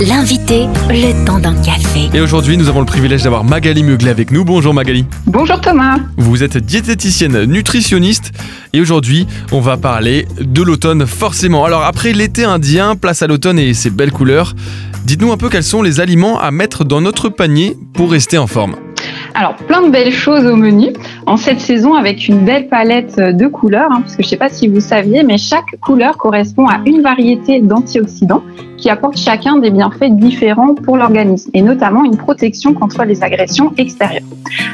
L'invité, le temps d'un café. Et aujourd'hui, nous avons le privilège d'avoir Magali Meuglet avec nous. Bonjour Magali. Bonjour Thomas. Vous êtes diététicienne nutritionniste et aujourd'hui, on va parler de l'automne forcément. Alors après l'été indien, place à l'automne et ses belles couleurs. Dites-nous un peu quels sont les aliments à mettre dans notre panier pour rester en forme. Alors, plein de belles choses au menu en cette saison avec une belle palette de couleurs, hein, parce que je ne sais pas si vous saviez, mais chaque couleur correspond à une variété d'antioxydants qui apportent chacun des bienfaits différents pour l'organisme et notamment une protection contre les agressions extérieures.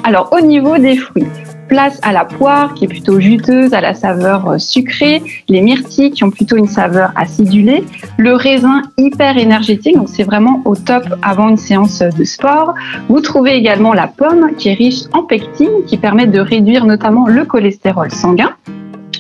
Alors, au niveau des fruits, place à la poire qui est plutôt juteuse, à la saveur euh, sucrée, les myrtilles qui ont plutôt une saveur acidulée, le raisin hyper énergétique, donc c'est vraiment au top avant une séance de sport. Vous trouvez également la pomme qui est riche en pectine qui permet de réduire notamment le cholestérol sanguin.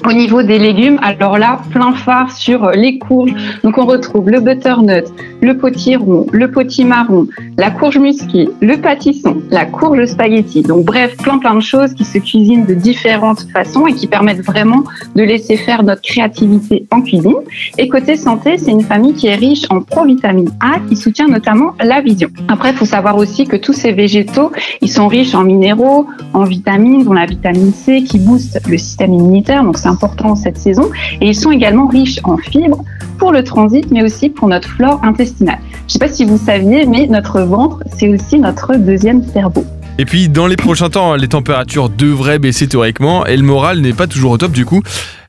Au niveau des légumes, alors là, plein phare sur les courges. Donc on retrouve le butternut, le potiron, le potimarron, la courge musquée, le pâtisson, la courge spaghetti. Donc bref, plein plein de choses qui se cuisinent de différentes façons et qui permettent vraiment de laisser faire notre créativité en cuisine. Et côté santé, c'est une famille qui est riche en provitamine A qui soutient notamment la vision. Après, il faut savoir aussi que tous ces végétaux, ils sont riches en minéraux, en vitamines, dont la vitamine C qui booste le système immunitaire. Donc c'est important cette saison. Et ils sont également riches en fibres pour le transit, mais aussi pour notre flore intestinale. Je ne sais pas si vous saviez, mais notre ventre, c'est aussi notre deuxième cerveau. Et puis dans les prochains temps, les températures devraient baisser théoriquement et le moral n'est pas toujours au top du coup.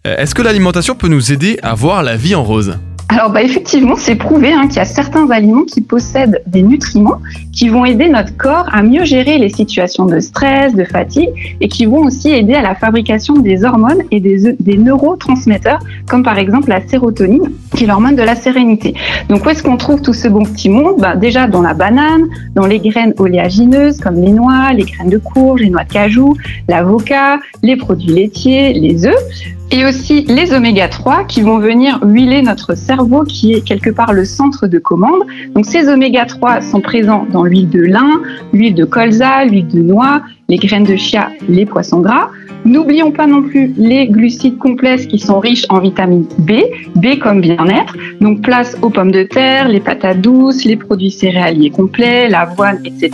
Euh, est-ce que l'alimentation peut nous aider à voir la vie en rose? Alors bah, effectivement, c'est prouvé hein, qu'il y a certains aliments qui possèdent des nutriments qui vont aider notre corps à mieux gérer les situations de stress, de fatigue et qui vont aussi aider à la fabrication des hormones et des, des neurotransmetteurs comme par exemple la sérotonine qui est l'hormone de la sérénité. Donc où est-ce qu'on trouve tout ce bon petit monde? Bah, Déjà dans la banane, dans les graines oléagineuses comme les noix, les graines de courge, les noix de cajou, l'avocat, les produits laitiers, les œufs et aussi les oméga 3 qui vont venir huiler notre cerveau qui est quelque part le centre de commande. Donc ces oméga 3 sont présents dans l'huile de lin, l'huile de colza, l'huile de noix, les graines de chia, les poissons gras. N'oublions pas non plus les glucides complexes qui sont riches en vitamine B, B comme bien-être. Donc place aux pommes de terre, les patates douces, les produits céréaliers complets, l'avoine, etc.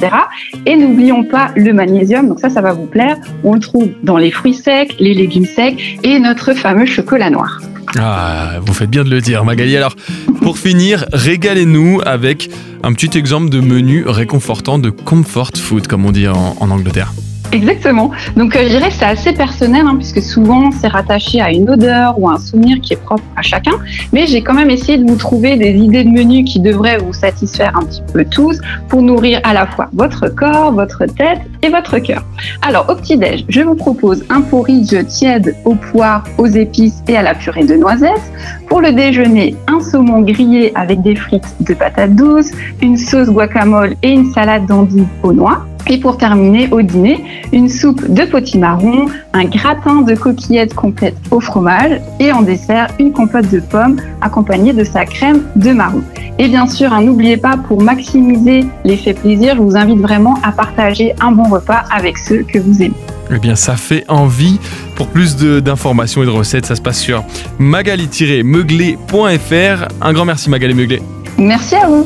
Et n'oublions pas le magnésium. Donc ça, ça va vous plaire. On le trouve dans les fruits secs, les légumes secs et notre fameux chocolat noir. Ah, vous faites bien de le dire, Magali. Alors, pour finir, régalez-nous avec un petit exemple de menu réconfortant de comfort food, comme on dit en, en Angleterre. Exactement. Donc euh, je dirais que c'est assez personnel hein, puisque souvent c'est rattaché à une odeur ou un souvenir qui est propre à chacun. Mais j'ai quand même essayé de vous trouver des idées de menus qui devraient vous satisfaire un petit peu tous pour nourrir à la fois votre corps, votre tête et votre cœur. Alors au petit-déj, je vous propose un porridge tiède aux poires, aux épices et à la purée de noisettes. Pour le déjeuner, un saumon grillé avec des frites de patates douces, une sauce guacamole et une salade d'endives aux noix. Et pour terminer, au dîner, une soupe de potimarron, un gratin de coquillettes complètes au fromage et en dessert, une compote de pommes accompagnée de sa crème de marron. Et bien sûr, hein, n'oubliez pas, pour maximiser l'effet plaisir, je vous invite vraiment à partager un bon repas avec ceux que vous aimez. Eh bien, ça fait envie. Pour plus d'informations et de recettes, ça se passe sur magali-meuglet.fr. Un grand merci Magali Meuglet. Merci à vous.